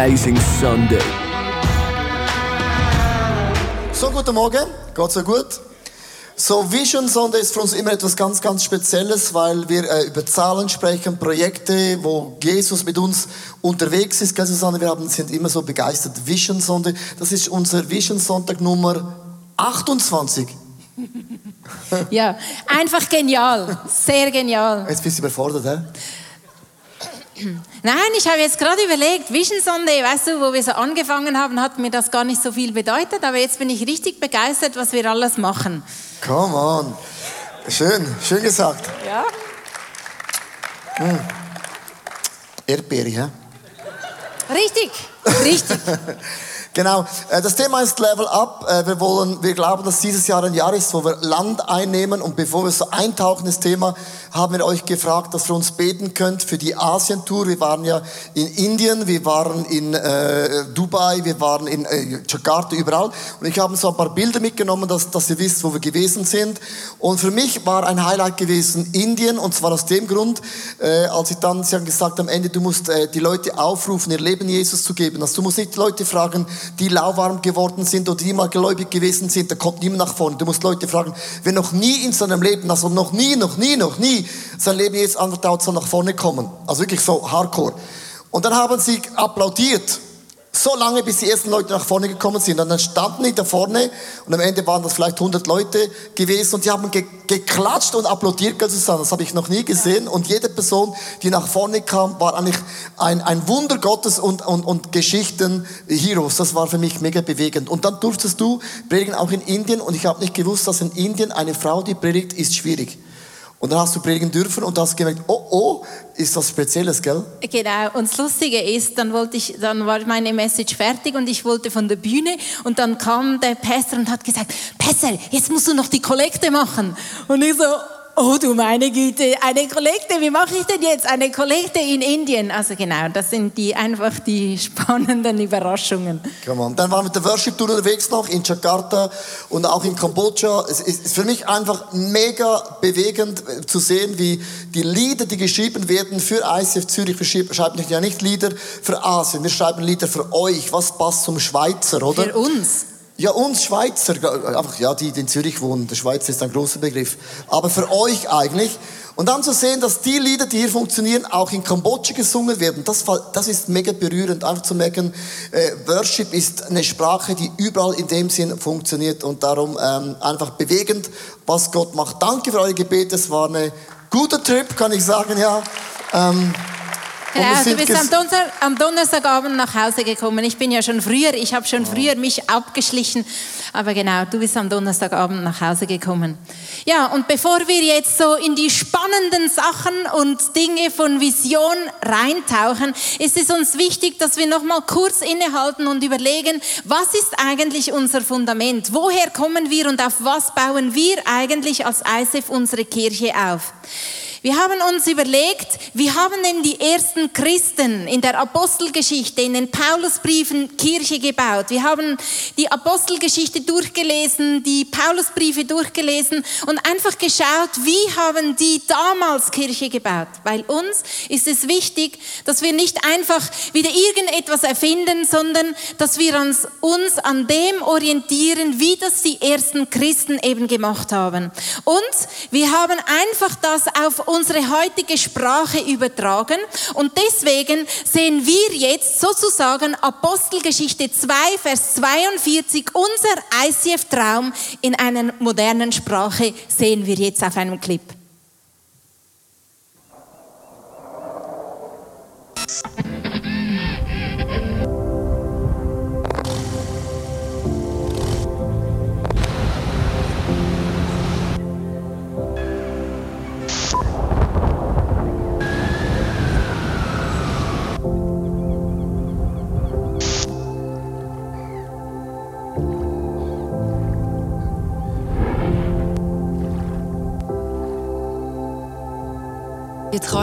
amazing Sunday. So, guten Morgen. Gott sei gut. So, Vision Sunday ist für uns immer etwas ganz, ganz Spezielles, weil wir äh, über Zahlen sprechen, Projekte, wo Jesus mit uns unterwegs ist. Gell, Susanne, wir haben, sind immer so begeistert. Vision Sunday, das ist unser Vision Sonntag Nummer 28. Ja, einfach genial. Sehr genial. Jetzt bist du überfordert, hä? Nein, ich habe jetzt gerade überlegt, Vision Sunday, weißt du, wo wir so angefangen haben, hat mir das gar nicht so viel bedeutet, aber jetzt bin ich richtig begeistert, was wir alles machen. Come on. Schön, schön gesagt. Ja? Hm. Erdbeere, hä? Richtig, richtig. Genau, äh, das Thema ist Level Up. Äh, wir, wollen, wir glauben, dass dieses Jahr ein Jahr ist, wo wir Land einnehmen. Und bevor wir so eintauchen ins Thema, haben wir euch gefragt, dass ihr uns beten könnt für die Asien-Tour. Wir waren ja in Indien, wir waren in äh, Dubai, wir waren in äh, Jakarta, überall. Und ich habe so ein paar Bilder mitgenommen, dass, dass ihr wisst, wo wir gewesen sind. Und für mich war ein Highlight gewesen Indien. Und zwar aus dem Grund, äh, als ich dann, sie haben gesagt, am Ende, du musst äh, die Leute aufrufen, ihr Leben Jesus zu geben. Also du musst nicht die Leute fragen, die lauwarm geworden sind oder die mal gläubig gewesen sind, da kommt niemand nach vorne. Du musst Leute fragen, wer noch nie in seinem Leben, also noch nie, noch nie, noch nie sein Leben jetzt anvertraut, soll nach vorne kommen. Also wirklich so hardcore. Und dann haben sie applaudiert so lange, bis die ersten Leute nach vorne gekommen sind. Und dann standen die da vorne und am Ende waren das vielleicht 100 Leute gewesen und die haben ge geklatscht und applaudiert zusammen. Das habe ich noch nie gesehen. Und jede Person, die nach vorne kam, war eigentlich ein, ein Wunder Gottes und, und, und Geschichten Heroes. Das war für mich mega bewegend. Und dann durftest du predigen auch in Indien und ich habe nicht gewusst, dass in Indien eine Frau, die predigt, ist schwierig. Und dann hast du predigen dürfen und hast gemerkt, oh, oh, ist was Spezielles, gell? Genau. Und das Lustige ist, dann wollte ich, dann war meine Message fertig und ich wollte von der Bühne und dann kam der Pastor und hat gesagt, Pastor, jetzt musst du noch die Kollekte machen. Und ich so, Oh du meine Güte, eine Kollekte, wie mache ich denn jetzt? Eine Kollekte in Indien. Also genau, das sind die einfach die spannenden Überraschungen. Come on. Dann waren wir mit der Worship Tour unterwegs noch in Jakarta und auch in Kambodscha. Es ist für mich einfach mega bewegend äh, zu sehen, wie die Lieder, die geschrieben werden für ICF Zürich, wir schreiben ja nicht Lieder für Asien, wir schreiben Lieder für euch. Was passt zum Schweizer, oder? Für uns. Ja, uns Schweizer, einfach, ja, die, die in Zürich wohnen, der Schweizer ist ein großer Begriff. Aber für euch eigentlich. Und dann zu sehen, dass die Lieder, die hier funktionieren, auch in Kambodscha gesungen werden, das, das ist mega berührend. Einfach zu merken, äh, Worship ist eine Sprache, die überall in dem Sinn funktioniert und darum ähm, einfach bewegend, was Gott macht. Danke für eure Gebete, es war ein guter Trip, kann ich sagen, ja. Ähm, Genau, du bist am, Donner am, Donnerstagabend nach Hause gekommen. Ich bin ja schon früher, ich habe schon früher mich abgeschlichen. Aber genau, du bist am Donnerstagabend nach Hause gekommen. Ja, und bevor wir jetzt so in die spannenden Sachen und Dinge von Vision reintauchen, ist es uns wichtig, dass wir noch mal kurz innehalten und überlegen, was ist eigentlich unser Fundament? Woher kommen wir und auf was bauen wir eigentlich als ISF unsere Kirche auf? Wir haben uns überlegt, wie haben denn die ersten Christen in der Apostelgeschichte, in den Paulusbriefen Kirche gebaut? Wir haben die Apostelgeschichte durchgelesen, die Paulusbriefe durchgelesen und einfach geschaut, wie haben die damals Kirche gebaut? Weil uns ist es wichtig, dass wir nicht einfach wieder irgendetwas erfinden, sondern dass wir uns, uns an dem orientieren, wie das die ersten Christen eben gemacht haben. Und wir haben einfach das auf unsere heutige Sprache übertragen. Und deswegen sehen wir jetzt sozusagen Apostelgeschichte 2, Vers 42, unser ICF-Traum in einer modernen Sprache sehen wir jetzt auf einem Clip.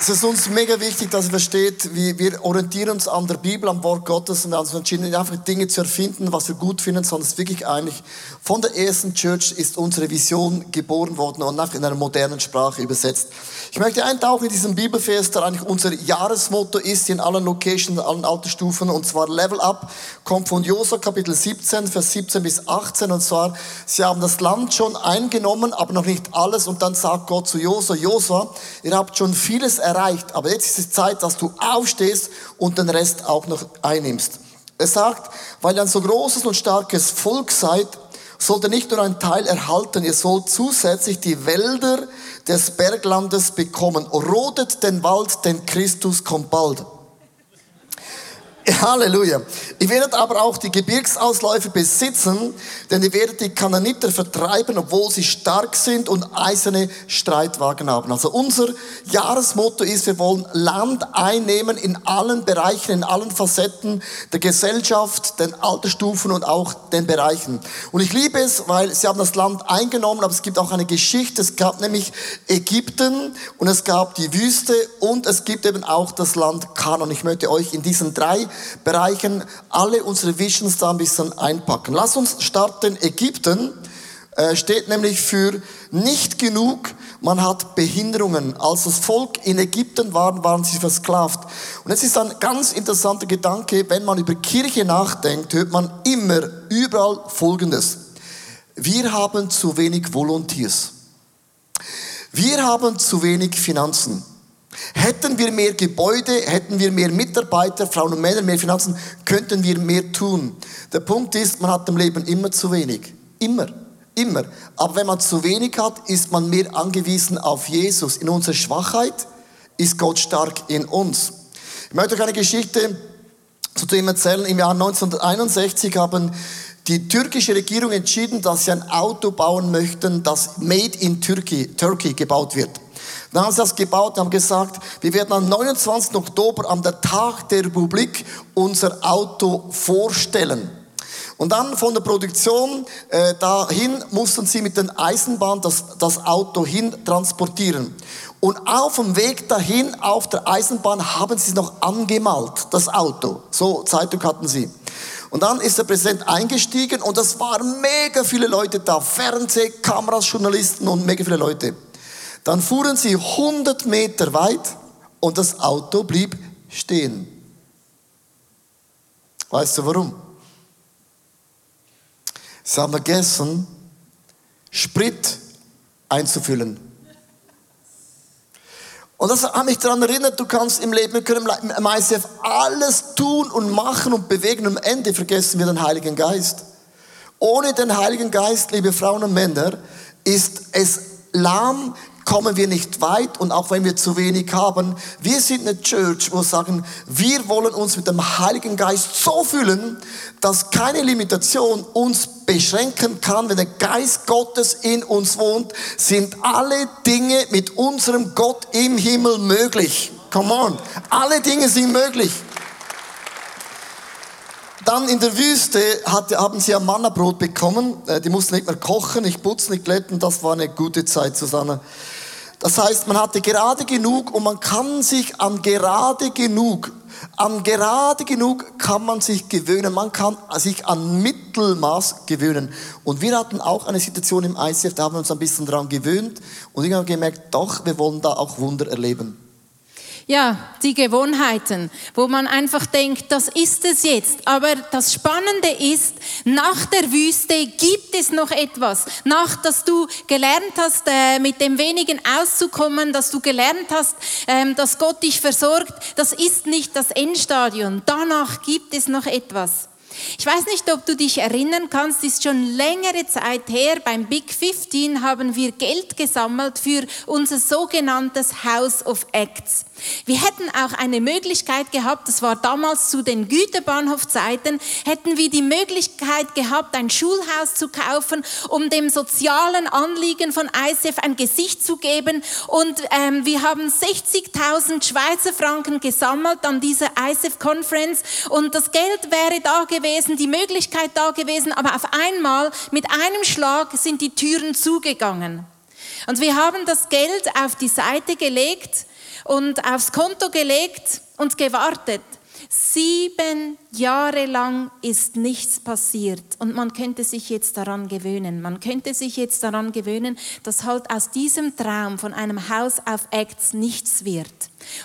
Es ist uns mega wichtig, dass ihr versteht, wie wir orientieren uns an der Bibel, am Wort Gottes und wir haben uns entschieden, nicht einfach Dinge zu erfinden, was wir gut finden, sondern es ist wirklich eigentlich von der ersten Church ist unsere Vision geboren worden und einfach in einer modernen Sprache übersetzt. Ich möchte eintauchen in diesen Bibelvers, der eigentlich unser Jahresmotto ist in allen Locations, in allen Altersstufen und zwar Level Up, kommt von Josua Kapitel 17, Vers 17 bis 18 und zwar, sie haben das Land schon eingenommen, aber noch nicht alles und dann sagt Gott zu Josua, Josua, ihr habt schon vieles erreicht, aber jetzt ist es Zeit, dass du aufstehst und den Rest auch noch einnimmst. Er sagt, weil ihr ein so großes und starkes Volk seid, sollt ihr nicht nur einen Teil erhalten, ihr sollt zusätzlich die Wälder des Berglandes bekommen. Rodet den Wald, denn Christus kommt bald. Halleluja. Ihr werdet aber auch die Gebirgsausläufe besitzen, denn ihr werdet die Kananiter vertreiben, obwohl sie stark sind und eiserne Streitwagen haben. Also unser Jahresmotto ist, wir wollen Land einnehmen in allen Bereichen, in allen Facetten der Gesellschaft, den Altersstufen und auch den Bereichen. Und ich liebe es, weil sie haben das Land eingenommen, aber es gibt auch eine Geschichte. Es gab nämlich Ägypten und es gab die Wüste und es gibt eben auch das Land Kanan. Ich möchte euch in diesen drei Bereichen alle unsere Visions da ein bisschen einpacken. Lass uns starten. Ägypten äh, steht nämlich für nicht genug. Man hat Behinderungen. Als das Volk in Ägypten war, waren sie versklavt. Und es ist ein ganz interessanter Gedanke, wenn man über Kirche nachdenkt, hört man immer überall Folgendes. Wir haben zu wenig Volunteers. Wir haben zu wenig Finanzen. Hätten wir mehr Gebäude, hätten wir mehr Mitarbeiter, Frauen und Männer, mehr Finanzen, könnten wir mehr tun. Der Punkt ist, man hat im Leben immer zu wenig. Immer. Immer. Aber wenn man zu wenig hat, ist man mehr angewiesen auf Jesus. In unserer Schwachheit ist Gott stark in uns. Ich möchte euch eine Geschichte zu dem erzählen. Im Jahr 1961 haben die türkische Regierung entschieden, dass sie ein Auto bauen möchten, das Made in Turkey, Turkey gebaut wird. Dann haben sie das gebaut und haben gesagt, wir werden am 29. Oktober, am Tag der Republik, unser Auto vorstellen. Und dann von der Produktion äh, dahin mussten sie mit den Eisenbahn das, das Auto hin transportieren. Und auf dem Weg dahin, auf der Eisenbahn, haben sie es noch angemalt, das Auto. So Zeitung hatten sie. Und dann ist der Präsident eingestiegen und das waren mega viele Leute da. Fernseh, Kameras, Journalisten und mega viele Leute. Dann fuhren sie 100 Meter weit und das Auto blieb stehen. Weißt du warum? Sie haben vergessen, Sprit einzufüllen. Und das hat mich daran erinnert, du kannst im Leben, wir können im ICF alles tun und machen und bewegen und am Ende vergessen wir den Heiligen Geist. Ohne den Heiligen Geist, liebe Frauen und Männer, ist es lahm, kommen wir nicht weit und auch wenn wir zu wenig haben, wir sind eine Church, wo wir sagen, wir wollen uns mit dem Heiligen Geist so fühlen, dass keine Limitation uns beschränken kann. Wenn der Geist Gottes in uns wohnt, sind alle Dinge mit unserem Gott im Himmel möglich. Come on. Alle Dinge sind möglich. Dann in der Wüste hat, haben sie ein Mannabrot bekommen. Äh, die mussten nicht mehr kochen, nicht putzen, nicht glätten. Das war eine gute Zeit, Susanne. Das heißt, man hatte gerade genug und man kann sich an gerade genug, an gerade genug kann man sich gewöhnen. Man kann sich an Mittelmaß gewöhnen. Und wir hatten auch eine Situation im ICF, da haben wir uns ein bisschen daran gewöhnt und habe gemerkt, doch, wir wollen da auch Wunder erleben. Ja, die Gewohnheiten, wo man einfach denkt, das ist es jetzt. Aber das Spannende ist, nach der Wüste gibt es noch etwas. Nach, dass du gelernt hast, äh, mit dem wenigen auszukommen, dass du gelernt hast, ähm, dass Gott dich versorgt, das ist nicht das Endstadion. Danach gibt es noch etwas. Ich weiß nicht, ob du dich erinnern kannst, ist schon längere Zeit her, beim Big 15 haben wir Geld gesammelt für unser sogenanntes House of Acts. Wir hätten auch eine Möglichkeit gehabt, das war damals zu den Güterbahnhofzeiten, hätten wir die Möglichkeit gehabt, ein Schulhaus zu kaufen, um dem sozialen Anliegen von ICF ein Gesicht zu geben. Und ähm, wir haben 60.000 Schweizer Franken gesammelt an dieser ICF Conference und das Geld wäre da gewesen, die Möglichkeit da gewesen, aber auf einmal mit einem Schlag sind die Türen zugegangen. Und wir haben das Geld auf die Seite gelegt und aufs Konto gelegt und gewartet. Sieben Jahre lang ist nichts passiert und man könnte sich jetzt daran gewöhnen. Man könnte sich jetzt daran gewöhnen, dass halt aus diesem Traum von einem Haus auf Acts nichts wird.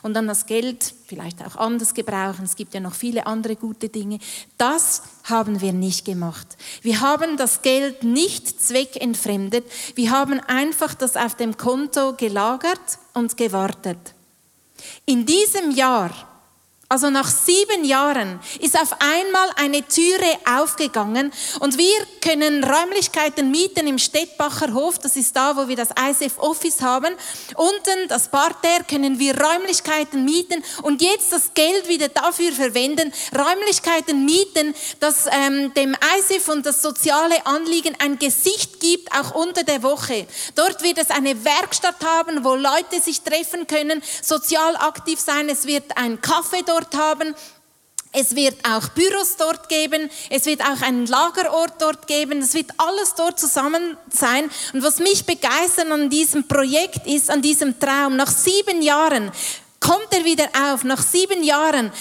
Und dann das Geld vielleicht auch anders gebrauchen. Es gibt ja noch viele andere gute Dinge. Das haben wir nicht gemacht. Wir haben das Geld nicht zweckentfremdet. Wir haben einfach das auf dem Konto gelagert und gewartet. In diesem Jahr also nach sieben Jahren ist auf einmal eine Türe aufgegangen und wir können Räumlichkeiten mieten im Städtbacher Hof. Das ist da, wo wir das ISF Office haben. Unten, das Parterre, können wir Räumlichkeiten mieten und jetzt das Geld wieder dafür verwenden, Räumlichkeiten mieten, dass ähm, dem ISF und das soziale Anliegen ein Gesicht gibt, auch unter der Woche. Dort wird es eine Werkstatt haben, wo Leute sich treffen können, sozial aktiv sein. Es wird ein Kaffee dort dort haben. Es wird auch Büros dort geben. Es wird auch einen Lagerort dort geben. Es wird alles dort zusammen sein. Und was mich begeistert an diesem Projekt ist, an diesem Traum, nach sieben Jahren kommt er wieder auf. Nach sieben Jahren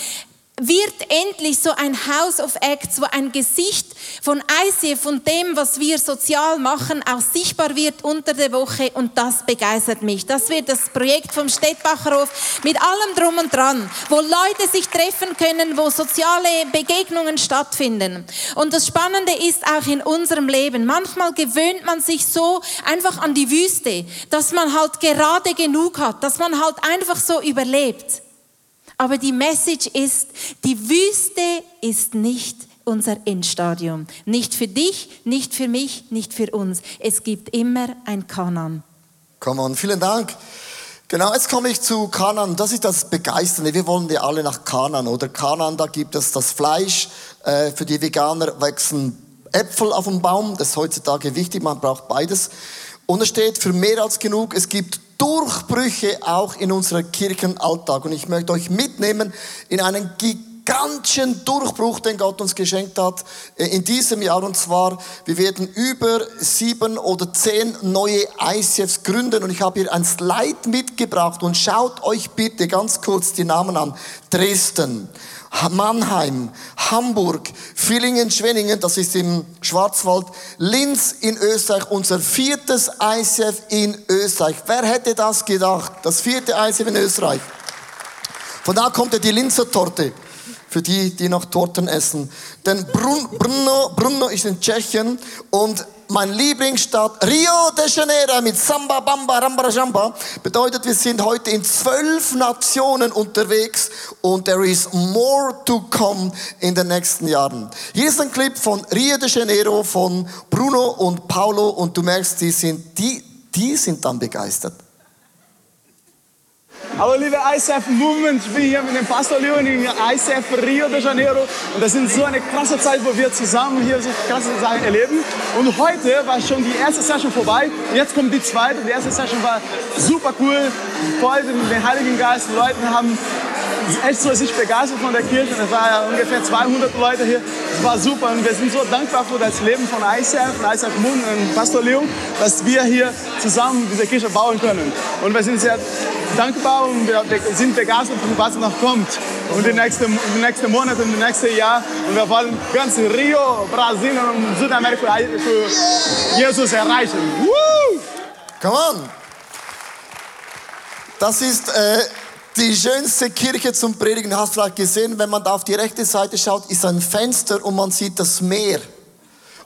wird endlich so ein House of Acts, wo ein Gesicht von ICF, von dem, was wir sozial machen, auch sichtbar wird unter der Woche und das begeistert mich. Das wird das Projekt vom Städtbacher Hof mit allem drum und dran, wo Leute sich treffen können, wo soziale Begegnungen stattfinden. Und das Spannende ist auch in unserem Leben, manchmal gewöhnt man sich so einfach an die Wüste, dass man halt gerade genug hat, dass man halt einfach so überlebt. Aber die Message ist, die Wüste ist nicht unser Endstadium. Nicht für dich, nicht für mich, nicht für uns. Es gibt immer ein Kanan. Come on, vielen Dank. Genau, jetzt komme ich zu Kanan. Das ist das Begeisternde. Wir wollen ja alle nach Kanan, oder? Kanan, da gibt es das Fleisch. Äh, für die Veganer wachsen Äpfel auf dem Baum. Das ist heutzutage wichtig. Man braucht beides. Und es steht für mehr als genug. Es gibt Durchbrüche auch in unserem Kirchenalltag. Und ich möchte euch mitnehmen in einen gigantischen Durchbruch, den Gott uns geschenkt hat äh, in diesem Jahr. Und zwar, wir werden über sieben oder zehn neue ICFs gründen. Und ich habe hier ein Slide mitgebracht. Und schaut euch bitte ganz kurz die Namen an. Dresden, Mannheim, Hamburg, Villingen, Schwenningen, das ist im Schwarzwald, Linz in Österreich, unser viertes ICF in Österreich. Wer hätte das gedacht? Das vierte ICF in Österreich. Von da kommt ja die Linzer Torte für die, die noch Torten essen. Denn Brno, Brno ist in Tschechien und mein Lieblingsstadt Rio de Janeiro mit Samba, Bamba, Ramba, Jamba bedeutet, wir sind heute in zwölf Nationen unterwegs und there is more to come in den nächsten Jahren. Hier ist ein Clip von Rio de Janeiro von Bruno und Paulo und du merkst, die sind, die, die sind dann begeistert. Hallo liebe ICF Movement, ich bin hier mit dem Pastor Leon in ICF Rio de Janeiro und das ist so eine krasse Zeit, wo wir zusammen hier so krasse Sachen erleben. Und heute war schon die erste Session vorbei, jetzt kommt die zweite. Die erste Session war super cool, voll mit dem Heiligen Geist. Die Leute haben echt so sich begeistert von der Kirche. Es waren ja ungefähr 200 Leute hier. Es war super und wir sind so dankbar für das Leben von ICF, von ICF Moon und Pastor Leon, dass wir hier zusammen diese Kirche bauen können. Und wir sind sehr dankbar und wir sind begeistert von was noch kommt. Und die nächsten, die nächsten Monate und die nächste Jahr. Und wir wollen ganz Rio, Brasilien und Südamerika für Jesus erreichen. Woo! Come on! Das ist äh, die schönste Kirche zum Predigen. Du hast vielleicht gesehen, wenn man da auf die rechte Seite schaut, ist ein Fenster und man sieht das Meer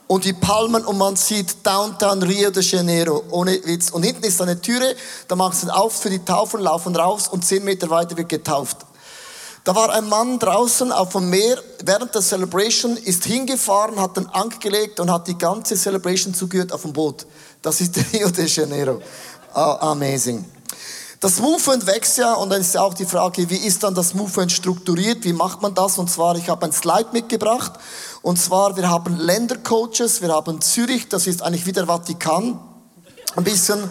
und die Palmen und man sieht Downtown Rio de Janeiro, ohne Witz. Und hinten ist eine Türe, da machst du auf für die Taufen, laufen raus und zehn Meter weiter wird getauft. Da war ein Mann draußen auf dem Meer während der Celebration, ist hingefahren, hat den Ank gelegt und hat die ganze Celebration zugehört auf dem Boot. Das ist Rio de Janeiro. Oh, amazing. Das Movement wächst ja und dann ist ja auch die Frage, wie ist dann das Movement strukturiert? Wie macht man das? Und zwar, ich habe ein Slide mitgebracht und zwar, wir haben Ländercoaches, wir haben Zürich, das ist eigentlich wie der Vatikan. Ein bisschen,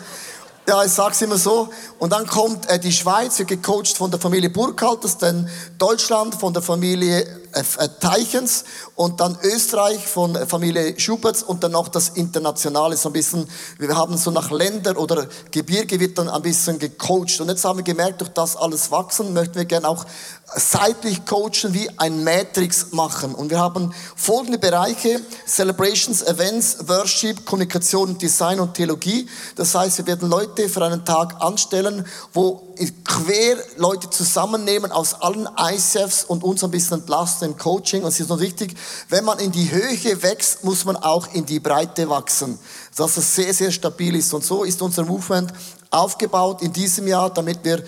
ja, ich sag's immer so. Und dann kommt äh, die Schweiz, gecoacht von der Familie Burkhalters, dann Deutschland von der Familie Teichens und dann Österreich von äh, Familie Schuberts und dann noch das Internationale, so ein bisschen, wir haben so nach Länder oder Gebirge wird dann ein bisschen gecoacht. Und jetzt haben wir gemerkt, durch das alles wachsen, möchten wir gerne auch seitlich coachen, wie ein Matrix machen. Und wir haben folgende Bereiche, Celebrations, Events, Worship, Kommunikation, Design und Theologie. Das heißt, wir werden Leute für einen Tag anstellen, wo quer Leute zusammennehmen aus allen ICFs und uns ein bisschen entlasten im Coaching. Und es ist noch wichtig, wenn man in die Höhe wächst, muss man auch in die Breite wachsen. Dass es sehr, sehr stabil ist. Und so ist unser Movement aufgebaut in diesem Jahr, damit wir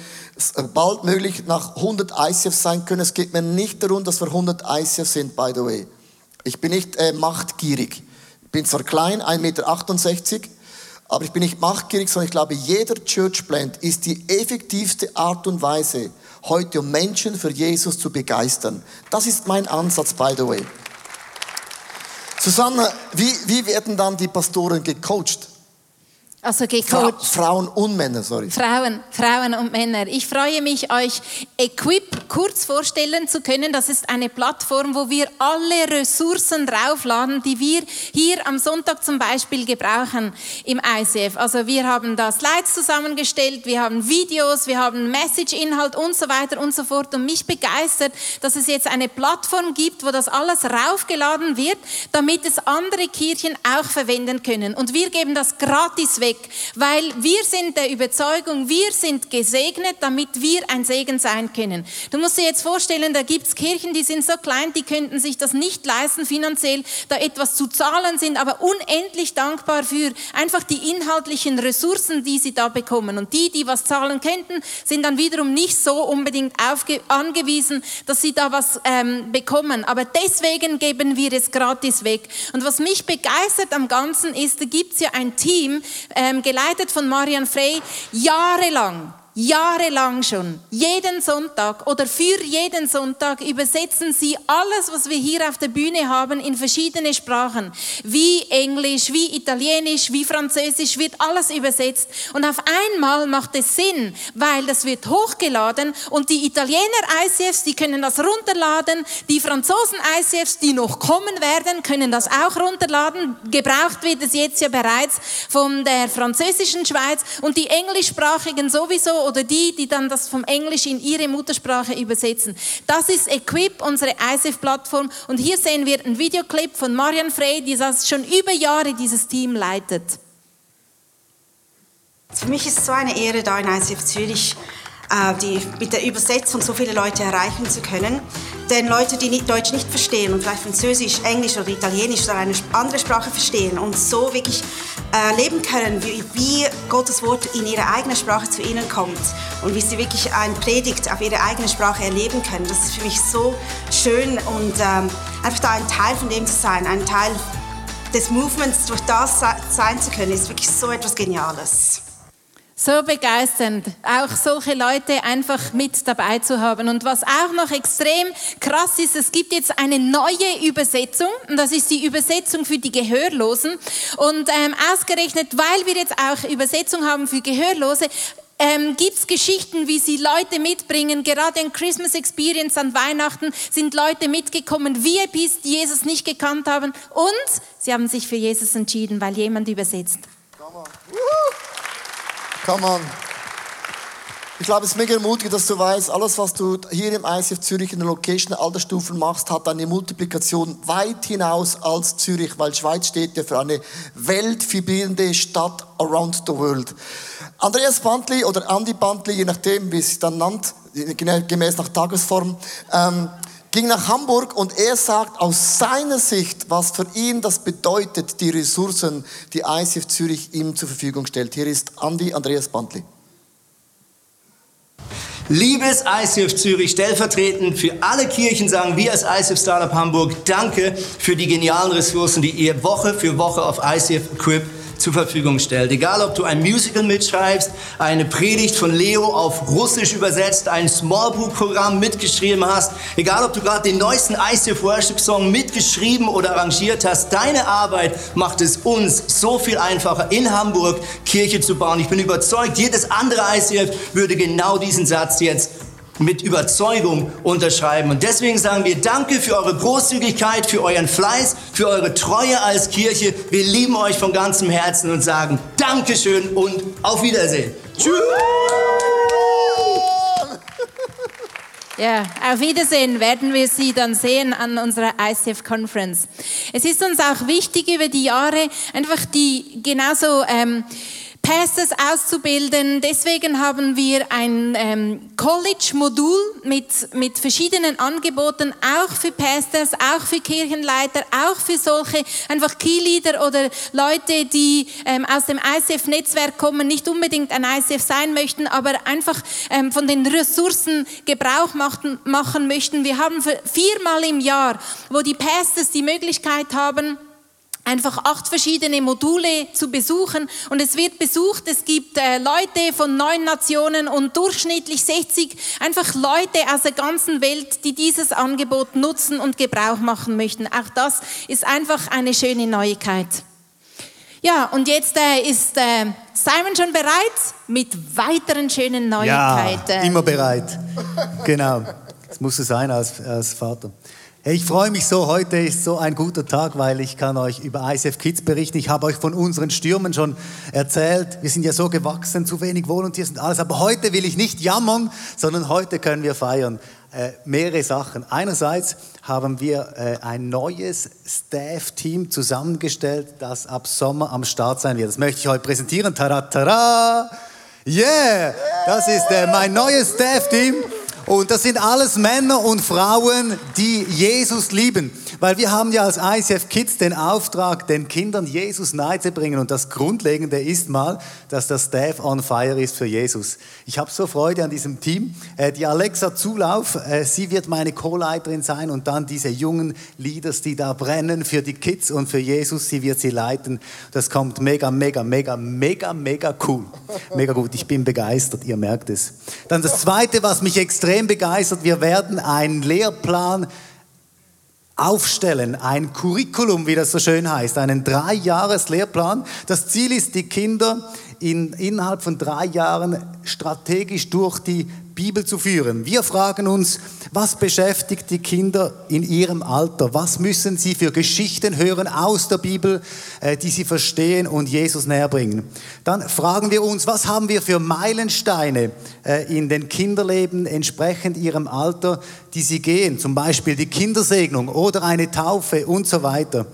bald möglich nach 100 ICFs sein können. Es geht mir nicht darum, dass wir 100 ICFs sind, by the way. Ich bin nicht äh, machtgierig. Ich bin zwar klein, 1,68 Meter, aber ich bin nicht machtgierig, sondern ich glaube, jeder Church ist die effektivste Art und Weise, heute um Menschen für Jesus zu begeistern. Das ist mein Ansatz, by the way. Susanne, wie, wie werden dann die Pastoren gecoacht? Also gecoacht. Frauen und Männer, sorry. Frauen, Frauen und Männer. Ich freue mich, euch Equip kurz vorstellen zu können. Das ist eine Plattform, wo wir alle Ressourcen draufladen, die wir hier am Sonntag zum Beispiel gebrauchen im ICF. Also wir haben da Slides zusammengestellt, wir haben Videos, wir haben Message-Inhalt und so weiter und so fort. Und mich begeistert, dass es jetzt eine Plattform gibt, wo das alles raufgeladen wird, damit es andere Kirchen auch verwenden können. Und wir geben das gratis weg weg, weil wir sind der Überzeugung, wir sind gesegnet, damit wir ein Segen sein können. Du musst dir jetzt vorstellen, da gibt es Kirchen, die sind so klein, die könnten sich das nicht leisten, finanziell da etwas zu zahlen, sind aber unendlich dankbar für einfach die inhaltlichen Ressourcen, die sie da bekommen. Und die, die was zahlen könnten, sind dann wiederum nicht so unbedingt angewiesen, dass sie da was ähm, bekommen. Aber deswegen geben wir es gratis weg. Und was mich begeistert am Ganzen ist, da gibt es ja ein Team, ähm, geleitet von Marian Frey, jahrelang jahrelang schon, jeden Sonntag oder für jeden Sonntag übersetzen sie alles, was wir hier auf der Bühne haben, in verschiedene Sprachen. Wie Englisch, wie Italienisch, wie Französisch wird alles übersetzt. Und auf einmal macht es Sinn, weil das wird hochgeladen und die Italiener ICFs, die können das runterladen, die Franzosen ICFs, die noch kommen werden, können das auch runterladen. Gebraucht wird es jetzt ja bereits von der französischen Schweiz und die englischsprachigen sowieso oder die, die dann das vom Englisch in ihre Muttersprache übersetzen. Das ist Equip, unsere ISF-Plattform. Und hier sehen wir einen Videoclip von Marian Frey, die das schon über Jahre dieses Team leitet. Für mich ist es so eine Ehre, da in ICF Zürich die, mit der Übersetzung so viele Leute erreichen zu können. Denn Leute, die nicht, Deutsch nicht verstehen und vielleicht Französisch, Englisch oder Italienisch oder eine andere Sprache verstehen und so wirklich äh, können, wie, wie, Gottes Wort in ihre eigene Sprache zu ihnen kommt und wie sie wirklich ein Predigt auf ihre eigene Sprache erleben können. Das ist für mich so schön und ähm, einfach da ein Teil von dem zu sein, ein Teil des Movements durch das sein zu können, ist wirklich so etwas Geniales. So begeisternd, auch solche Leute einfach mit dabei zu haben. Und was auch noch extrem krass ist, es gibt jetzt eine neue Übersetzung, und das ist die Übersetzung für die Gehörlosen. Und ähm, ausgerechnet, weil wir jetzt auch Übersetzung haben für Gehörlose, ähm, gibt es Geschichten, wie sie Leute mitbringen. Gerade in Christmas Experience an Weihnachten sind Leute mitgekommen, VIPs, die Jesus nicht gekannt haben. Und sie haben sich für Jesus entschieden, weil jemand übersetzt. Come on. Come on. Ich glaube, es ist mega ermutigend, dass du weißt, alles, was du hier im ICF Zürich in der Location Altersstufen machst, hat eine Multiplikation weit hinaus als Zürich, weil Schweiz steht ja für eine weltvibrierende Stadt around the world. Andreas Bantli oder Andy Bantli, je nachdem, wie es sich dann nannt, gemäß nach Tagesform, ähm, ging nach Hamburg und er sagt aus seiner Sicht, was für ihn das bedeutet, die Ressourcen, die ICF Zürich ihm zur Verfügung stellt. Hier ist Andi Andreas Bantli. Liebes ICF Zürich, stellvertretend für alle Kirchen sagen wir als ICF Startup Hamburg Danke für die genialen Ressourcen, die ihr Woche für Woche auf ICF Equip zur Verfügung stellt. Egal, ob du ein Musical mitschreibst, eine Predigt von Leo auf Russisch übersetzt, ein Smallbook-Programm mitgeschrieben hast, egal, ob du gerade den neuesten ICF Worship Song mitgeschrieben oder arrangiert hast, deine Arbeit macht es uns so viel einfacher, in Hamburg Kirche zu bauen. Ich bin überzeugt, jedes andere ICF würde genau diesen Satz jetzt mit Überzeugung unterschreiben. Und deswegen sagen wir Danke für eure Großzügigkeit, für euren Fleiß, für eure Treue als Kirche. Wir lieben euch von ganzem Herzen und sagen Dankeschön und auf Wiedersehen. Tschüss. Ja, auf Wiedersehen werden wir Sie dann sehen an unserer ICF Conference. Es ist uns auch wichtig über die Jahre einfach die genauso ähm, Pastors auszubilden. Deswegen haben wir ein ähm, College-Modul mit, mit verschiedenen Angeboten, auch für Pastors, auch für Kirchenleiter, auch für solche einfach Keyleader oder Leute, die ähm, aus dem ICF-Netzwerk kommen, nicht unbedingt ein ICF sein möchten, aber einfach ähm, von den Ressourcen Gebrauch machen, machen möchten. Wir haben viermal im Jahr, wo die Pastors die Möglichkeit haben, einfach acht verschiedene Module zu besuchen und es wird besucht, es gibt äh, Leute von neun Nationen und durchschnittlich 60, einfach Leute aus der ganzen Welt, die dieses Angebot nutzen und Gebrauch machen möchten. Auch das ist einfach eine schöne Neuigkeit. Ja, und jetzt äh, ist äh, Simon schon bereit mit weiteren schönen Neuigkeiten. Ja, immer bereit. genau. Das muss es sein als, als Vater. Ich freue mich so, heute ist so ein guter Tag, weil ich kann euch über ICF Kids berichten. Ich habe euch von unseren Stürmen schon erzählt. Wir sind ja so gewachsen, zu wenig Volunteers und alles. Aber heute will ich nicht jammern, sondern heute können wir feiern. Äh, mehrere Sachen. Einerseits haben wir äh, ein neues Staff-Team zusammengestellt, das ab Sommer am Start sein wird. Das möchte ich heute präsentieren. Tada! Yeah! Das ist äh, mein neues Staff-Team. Und das sind alles Männer und Frauen, die Jesus lieben. Weil wir haben ja als ICF Kids den Auftrag, den Kindern Jesus nahe zu bringen. Und das Grundlegende ist mal, dass das Staff on fire ist für Jesus. Ich habe so Freude an diesem Team. Äh, die Alexa Zulauf, äh, sie wird meine Co-Leiterin sein. Und dann diese jungen Leaders, die da brennen für die Kids und für Jesus, sie wird sie leiten. Das kommt mega, mega, mega, mega, mega cool. Mega gut. Ich bin begeistert, ihr merkt es. Dann das Zweite, was mich extrem extrem begeistert. Wir werden einen Lehrplan aufstellen, ein Curriculum, wie das so schön heißt, einen Drei-Jahres-Lehrplan. Das Ziel ist, die Kinder in, innerhalb von drei Jahren strategisch durch die Bibel zu führen. Wir fragen uns, was beschäftigt die Kinder in ihrem Alter? Was müssen sie für Geschichten hören aus der Bibel, äh, die sie verstehen und Jesus näher bringen? Dann fragen wir uns, was haben wir für Meilensteine äh, in den Kinderleben entsprechend ihrem Alter, die sie gehen? Zum Beispiel die Kindersegnung oder eine Taufe und so weiter.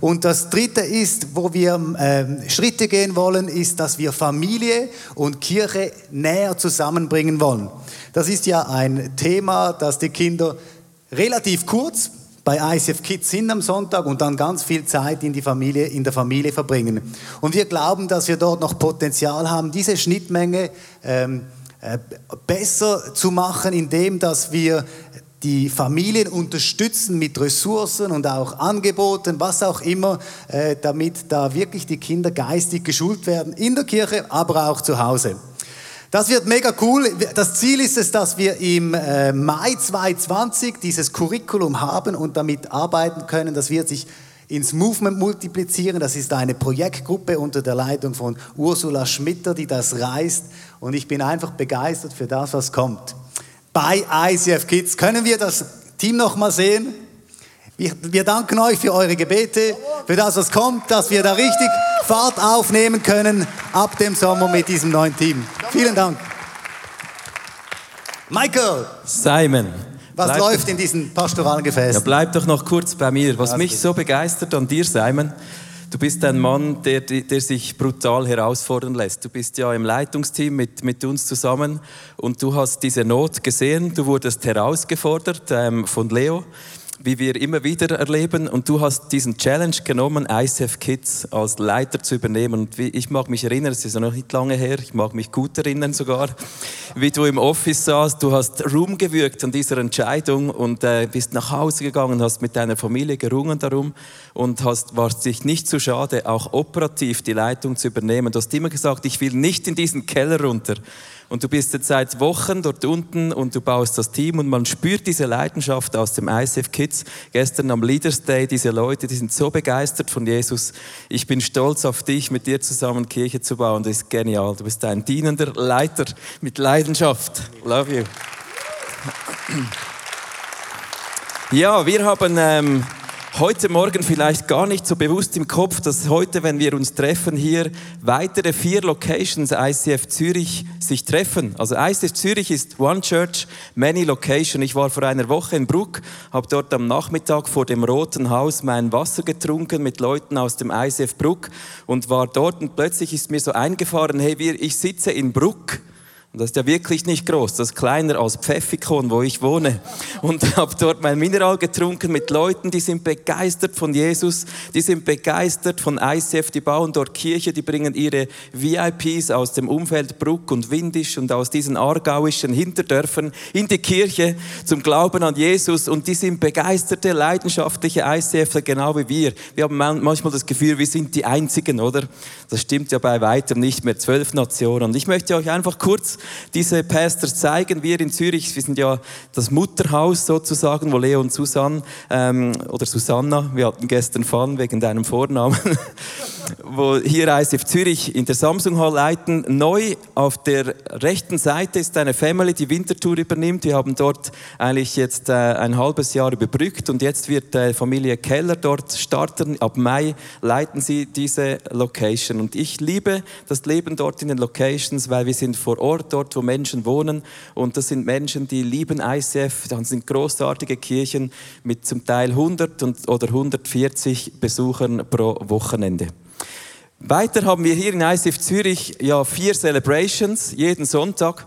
Und das Dritte ist, wo wir äh, Schritte gehen wollen, ist, dass wir Familie und Kirche näher zusammenbringen wollen. Das ist ja ein Thema, das die Kinder relativ kurz bei ICF Kids sind am Sonntag und dann ganz viel Zeit in, die Familie, in der Familie verbringen. Und wir glauben, dass wir dort noch Potenzial haben, diese Schnittmenge ähm, äh, besser zu machen, indem dass wir die Familien unterstützen mit Ressourcen und auch Angeboten, was auch immer, äh, damit da wirklich die Kinder geistig geschult werden, in der Kirche, aber auch zu Hause. Das wird mega cool. Das Ziel ist es, dass wir im äh, Mai 2020 dieses Curriculum haben und damit arbeiten können. Das wird sich ins Movement multiplizieren. Das ist eine Projektgruppe unter der Leitung von Ursula Schmitter, die das reißt. Und ich bin einfach begeistert für das, was kommt. Bei ICF Kids können wir das Team noch mal sehen. Wir, wir danken euch für eure Gebete, für das, was kommt, dass wir da richtig Fahrt aufnehmen können ab dem Sommer mit diesem neuen Team. Vielen Dank. Michael. Simon. Was bleib läuft in diesen pastoralen Gefäßen? Ja, bleib doch noch kurz bei mir. Was mich so begeistert an dir, Simon, du bist ein Mann, der, der sich brutal herausfordern lässt. Du bist ja im Leitungsteam mit, mit uns zusammen und du hast diese Not gesehen. Du wurdest herausgefordert ähm, von Leo wie wir immer wieder erleben. Und du hast diesen Challenge genommen, ICF Kids als Leiter zu übernehmen. Und wie, ich mag mich erinnern, es ist ja noch nicht lange her, ich mag mich gut erinnern sogar, wie du im Office saßt. Du hast Ruhm gewirkt an dieser Entscheidung und äh, bist nach Hause gegangen, hast mit deiner Familie gerungen darum und hast, warst dich nicht zu schade, auch operativ die Leitung zu übernehmen. Du hast immer gesagt, ich will nicht in diesen Keller runter. Und du bist jetzt seit Wochen dort unten und du baust das Team und man spürt diese Leidenschaft aus dem ICF Kids. Gestern am Leaders Day, diese Leute, die sind so begeistert von Jesus. Ich bin stolz auf dich, mit dir zusammen Kirche zu bauen. Das ist genial. Du bist ein dienender Leiter mit Leidenschaft. Love you. Ja, wir haben ähm, heute Morgen vielleicht gar nicht so bewusst im Kopf, dass heute, wenn wir uns treffen, hier weitere vier Locations ICF Zürich sich treffen. Also ICF Zürich ist One Church, Many Location. Ich war vor einer Woche in Bruck, habe dort am Nachmittag vor dem Roten Haus mein Wasser getrunken mit Leuten aus dem ICF Bruck und war dort und plötzlich ist mir so eingefahren, hey, wir, ich sitze in Bruck und das ist ja wirklich nicht groß, das ist kleiner als Pfeffikon, wo ich wohne. Und habe dort mein Mineral getrunken mit Leuten, die sind begeistert von Jesus, die sind begeistert von ICF, die bauen dort Kirche, die bringen ihre VIPs aus dem Umfeld Bruck und Windisch und aus diesen aargauischen Hinterdörfern in die Kirche zum Glauben an Jesus. Und die sind begeisterte, leidenschaftliche ICFler, genau wie wir. Wir haben manchmal das Gefühl, wir sind die Einzigen, oder? Das stimmt ja bei weitem nicht mehr. Zwölf Nationen. Und ich möchte euch einfach kurz diese Pastors zeigen. Wir in Zürich, wir sind ja das Mutterhaus sozusagen, wo Leo und Susanne ähm, oder Susanna, wir hatten gestern Fun wegen deinem Vornamen, wo hier ICF Zürich in der Samsung Hall leiten. Neu auf der rechten Seite ist eine Family, die Wintertour übernimmt. Wir haben dort eigentlich jetzt äh, ein halbes Jahr überbrückt und jetzt wird die Familie Keller dort starten. Ab Mai leiten sie diese Location. Und ich liebe das Leben dort in den Locations, weil wir sind vor Ort dort, wo Menschen wohnen. Und das sind Menschen, die lieben ICF. Das sind großartige Kirchen mit zum Teil 100 oder 140 Besuchern pro Wochenende. Weiter haben wir hier in ICF Zürich ja vier Celebrations jeden Sonntag.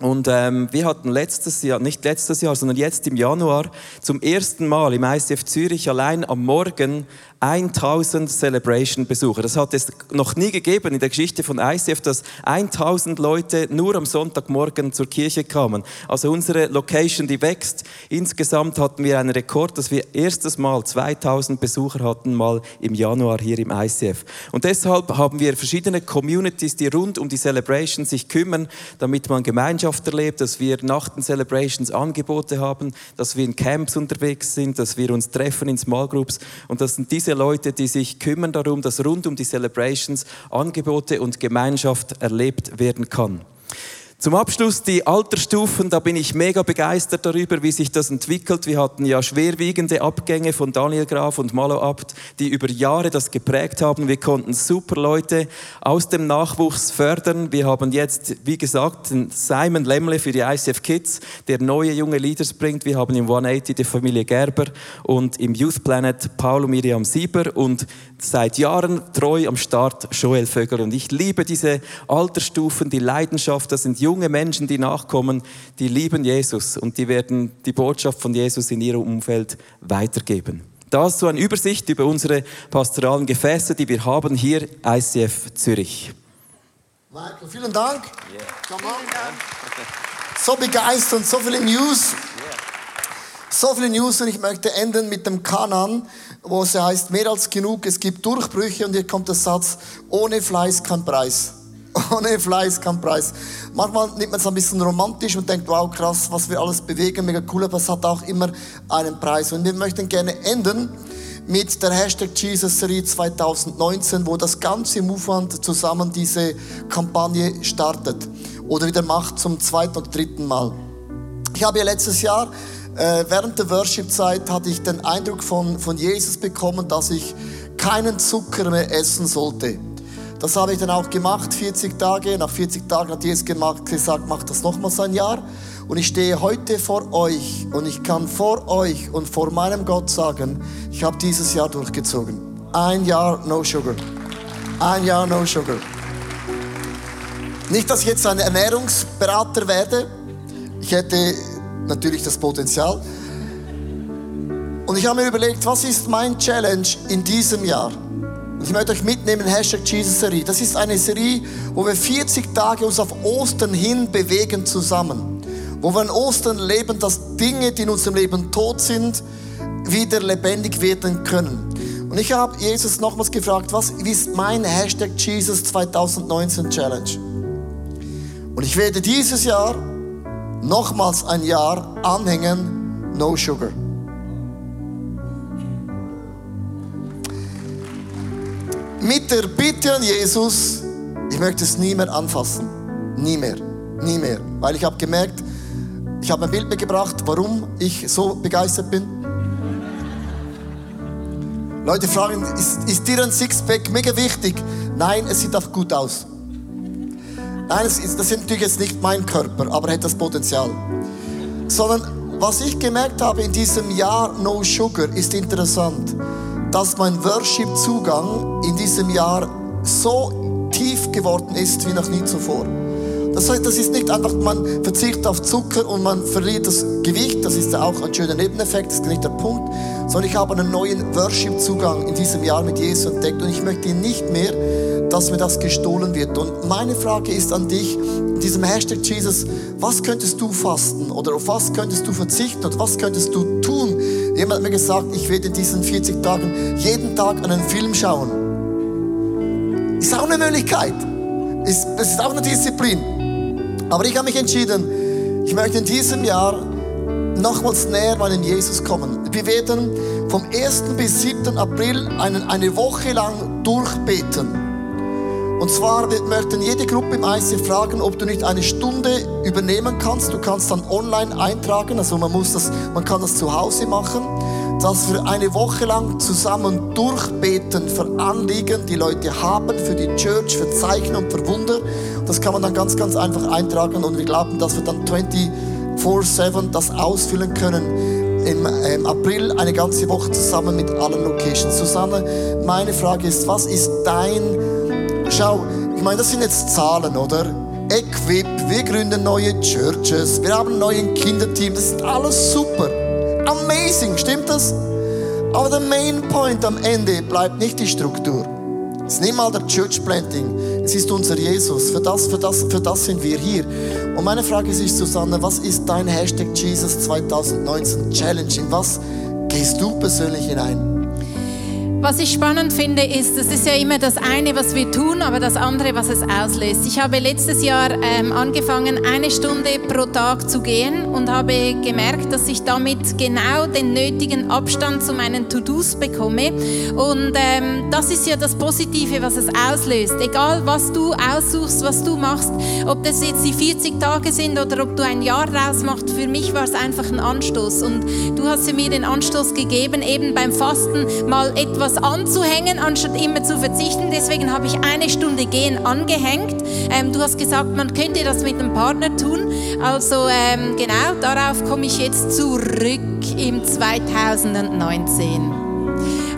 Und ähm, wir hatten letztes Jahr, nicht letztes Jahr, sondern jetzt im Januar zum ersten Mal im ICF Zürich allein am Morgen 1000 Celebration-Besucher. Das hat es noch nie gegeben in der Geschichte von ICF, dass 1000 Leute nur am Sonntagmorgen zur Kirche kamen. Also unsere Location, die wächst. Insgesamt hatten wir einen Rekord, dass wir erstes Mal 2000 Besucher hatten, mal im Januar hier im ICF. Und deshalb haben wir verschiedene Communities, die rund um die Celebration sich kümmern, damit man Gemeinschaft erlebt, dass wir nach den Celebrations Angebote haben, dass wir in Camps unterwegs sind, dass wir uns treffen in Small Groups. Und das sind diese Leute, die sich kümmern darum, dass rund um die Celebrations Angebote und Gemeinschaft erlebt werden kann. Zum Abschluss die Altersstufen, da bin ich mega begeistert darüber, wie sich das entwickelt. Wir hatten ja schwerwiegende Abgänge von Daniel Graf und Malo Abt, die über Jahre das geprägt haben. Wir konnten super Leute aus dem Nachwuchs fördern. Wir haben jetzt, wie gesagt, Simon Lemle für die ICF Kids, der neue junge Leaders bringt. Wir haben im 180 die Familie Gerber und im Youth Planet Paul und Miriam Sieber und seit Jahren treu am Start Joel Vögel. Und ich liebe diese Altersstufen, die Leidenschaft, das sind junge junge Menschen, die nachkommen, die lieben Jesus und die werden die Botschaft von Jesus in ihrem Umfeld weitergeben. Das so eine Übersicht über unsere pastoralen Gefäße, die wir haben hier ICF Zürich. Michael, vielen Dank. Yeah. So begeistert, so viele News. So viele News und ich möchte enden mit dem Kanan, wo es heißt, mehr als genug, es gibt Durchbrüche und hier kommt der Satz, ohne Fleiß kein Preis. Ohne Fleiß kein Preis. Manchmal nimmt man es ein bisschen romantisch und denkt, wow, krass, was wir alles bewegen, mega cool, aber es hat auch immer einen Preis. Und wir möchten gerne enden mit der Hashtag Jesus Serie 2019, wo das ganze Movement zusammen diese Kampagne startet oder wieder macht zum zweiten oder dritten Mal. Ich habe ja letztes Jahr äh, während der Worship-Zeit hatte ich den Eindruck von, von Jesus bekommen, dass ich keinen Zucker mehr essen sollte. Das habe ich dann auch gemacht, 40 Tage. Nach 40 Tagen hat Jesus gemacht, gesagt, mach das nochmals ein Jahr. Und ich stehe heute vor euch und ich kann vor euch und vor meinem Gott sagen, ich habe dieses Jahr durchgezogen. Ein Jahr No Sugar. Ein Jahr No Sugar. Nicht, dass ich jetzt ein Ernährungsberater werde. Ich hätte natürlich das Potenzial. Und ich habe mir überlegt, was ist mein Challenge in diesem Jahr? Ich möchte euch mitnehmen, Hashtag Jesus Serie. Das ist eine Serie, wo wir 40 Tage uns auf Ostern hin bewegen zusammen. Wo wir an Ostern leben, dass Dinge, die in unserem Leben tot sind, wieder lebendig werden können. Und ich habe Jesus nochmals gefragt, was ist mein Hashtag Jesus 2019 Challenge? Und ich werde dieses Jahr nochmals ein Jahr anhängen, no sugar. Mit der Bitte an Jesus, ich möchte es nie mehr anfassen. Nie mehr. Nie mehr. Weil ich habe gemerkt, ich habe ein Bild mitgebracht, warum ich so begeistert bin. Leute fragen, ist, ist dir ein Sixpack mega wichtig? Nein, es sieht auch gut aus. Nein, ist, das ist natürlich jetzt nicht mein Körper, aber er hat das Potenzial. Sondern was ich gemerkt habe in diesem Jahr No Sugar ist interessant, dass mein Worship-Zugang in diesem Jahr so tief geworden ist wie noch nie zuvor. Das heißt, das ist nicht einfach, man verzichtet auf Zucker und man verliert das Gewicht, das ist ja auch ein schöner Nebeneffekt, das ist nicht der Punkt, sondern ich habe einen neuen Worship-Zugang in diesem Jahr mit Jesus entdeckt und ich möchte nicht mehr dass mir das gestohlen wird. Und meine Frage ist an dich, in diesem Hashtag Jesus, was könntest du fasten oder auf was könntest du verzichten und was könntest du tun? Jemand hat mir gesagt, ich werde in diesen 40 Tagen jeden Tag einen Film schauen. Ist auch eine Möglichkeit. Ist, das ist auch eine Disziplin. Aber ich habe mich entschieden, ich möchte in diesem Jahr nochmals näher meinem Jesus kommen. Wir werden vom 1. bis 7. April eine, eine Woche lang durchbeten. Und zwar wir möchten jede Gruppe im ICF fragen, ob du nicht eine Stunde übernehmen kannst. Du kannst dann online eintragen, also man muss das, man kann das zu Hause machen, dass wir eine Woche lang zusammen durchbeten für Anliegen, die Leute haben, für die Church, für Zeichen und für Wunder. Das kann man dann ganz, ganz einfach eintragen und wir glauben, dass wir dann 24-7 das ausfüllen können im, im, April eine ganze Woche zusammen mit allen Locations. Susanne, meine Frage ist, was ist dein Schau, ich meine, das sind jetzt Zahlen, oder? Equip, wir gründen neue Churches, wir haben einen neuen Kinderteam, das ist alles super. Amazing, stimmt das? Aber der Main Point am Ende bleibt nicht die Struktur. Es ist nicht mal der Church Planting, es ist unser Jesus. Für das, für das, für das sind wir hier. Und meine Frage ist, Susanne, was ist dein Hashtag Jesus 2019 Challenge? In was gehst du persönlich hinein? Was ich spannend finde, ist, das ist ja immer das eine, was wir tun, aber das andere, was es auslöst. Ich habe letztes Jahr ähm, angefangen, eine Stunde pro Tag zu gehen und habe gemerkt, dass ich damit genau den nötigen Abstand zu meinen To-Dos bekomme. Und ähm, das ist ja das Positive, was es auslöst. Egal, was du aussuchst, was du machst, ob das jetzt die 40 Tage sind oder ob du ein Jahr draus machst, für mich war es einfach ein Anstoß. Und du hast mir den Anstoß gegeben, eben beim Fasten mal etwas etwas anzuhängen, anstatt immer zu verzichten. Deswegen habe ich eine Stunde Gehen angehängt. Ähm, du hast gesagt, man könnte das mit dem Partner tun. Also ähm, genau, darauf komme ich jetzt zurück im 2019.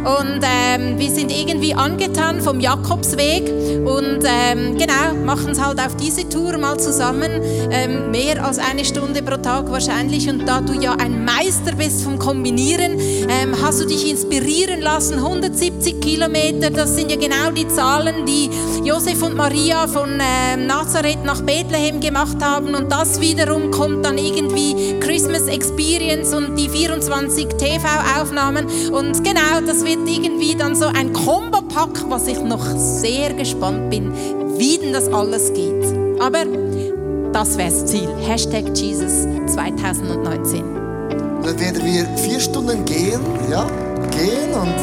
Und ähm, wir sind irgendwie angetan vom Jakobsweg und ähm, genau, machen es halt auf diese Tour mal zusammen. Ähm, mehr als eine Stunde pro Tag wahrscheinlich. Und da du ja ein Meister bist vom Kombinieren, ähm, hast du dich inspirieren lassen. 170 Kilometer, das sind ja genau die Zahlen, die Josef und Maria von ähm, Nazareth nach Bethlehem gemacht haben. Und das wiederum kommt dann irgendwie Christmas Experience und die 24 TV-Aufnahmen. Und genau, das wird irgendwie dann so ein Kombo-Pack, was ich noch sehr gespannt bin, wie denn das alles geht. Aber das wäre das Ziel. Hashtag Jesus 2019. Dann werden wir vier Stunden gehen, ja, gehen und...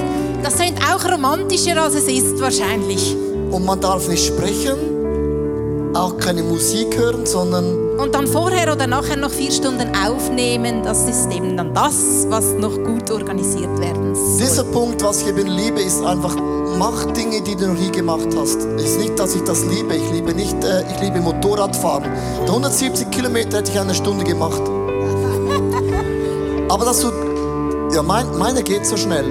Das klingt auch romantischer, als es ist wahrscheinlich. Und man darf nicht sprechen, auch keine Musik hören, sondern... Und dann vorher oder nachher noch vier Stunden aufnehmen, das ist eben dann das, was noch gut organisiert werden soll. Dieser Punkt, was ich eben liebe, ist einfach, mach Dinge, die du noch nie gemacht hast. Es ist nicht, dass ich das liebe, ich liebe nicht, äh, ich liebe Motorradfahren. 170 Kilometer hätte ich eine Stunde gemacht. Aber dass du, ja, mein, meine geht so schnell.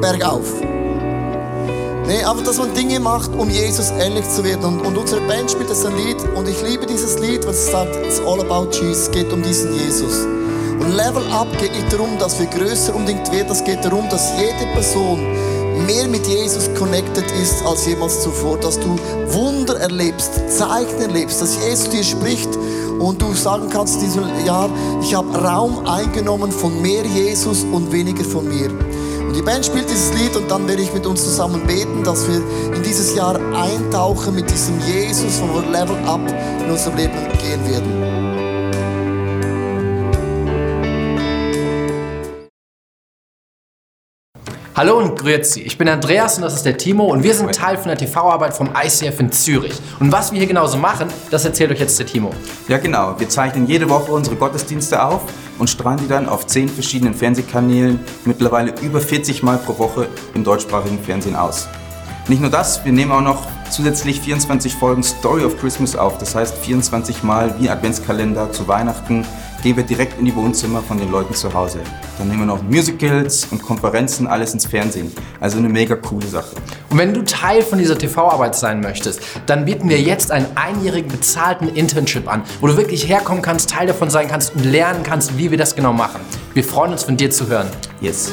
Bergauf. Nee, aber dass man Dinge macht, um Jesus ähnlich zu werden. Und, und unsere Band spielt das ein Lied und ich liebe dieses Lied, weil es sagt, it's all about Jesus, es geht um diesen Jesus. Und Level Up geht nicht darum, dass wir größer unbedingt werden, es geht darum, dass jede Person mehr mit Jesus connected ist als jemals zuvor, dass du Wunder erlebst, Zeichen erlebst, dass Jesus dir spricht und du sagen kannst in diesem Jahr, ich habe Raum eingenommen von mehr Jesus und weniger von mir. Und die Band spielt dieses Lied und dann werde ich mit uns zusammen beten, dass wir in dieses Jahr eintauchen mit diesem Jesus, wo wir Level Up in unserem Leben gehen werden. Hallo und grüezi. Ich bin Andreas und das ist der Timo und wir sind Teil von der TV-Arbeit vom ICF in Zürich. Und was wir hier genauso machen, das erzählt euch jetzt der Timo. Ja genau, wir zeichnen jede Woche unsere Gottesdienste auf und strahlen die dann auf zehn verschiedenen Fernsehkanälen mittlerweile über 40 Mal pro Woche im deutschsprachigen Fernsehen aus. Nicht nur das, wir nehmen auch noch zusätzlich 24 Folgen Story of Christmas auf. Das heißt 24 Mal wie Adventskalender zu Weihnachten gehen wir direkt in die Wohnzimmer von den Leuten zu Hause. Dann nehmen wir noch Musicals und Konferenzen, alles ins Fernsehen. Also eine mega coole Sache. Und wenn du Teil von dieser TV-Arbeit sein möchtest, dann bieten wir jetzt einen einjährigen bezahlten Internship an, wo du wirklich herkommen kannst, Teil davon sein kannst und lernen kannst, wie wir das genau machen. Wir freuen uns von dir zu hören. Yes.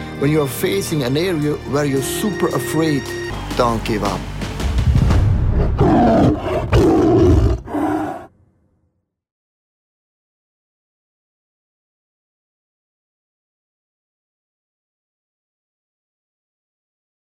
when you are facing an area where you're super afraid, don't give up.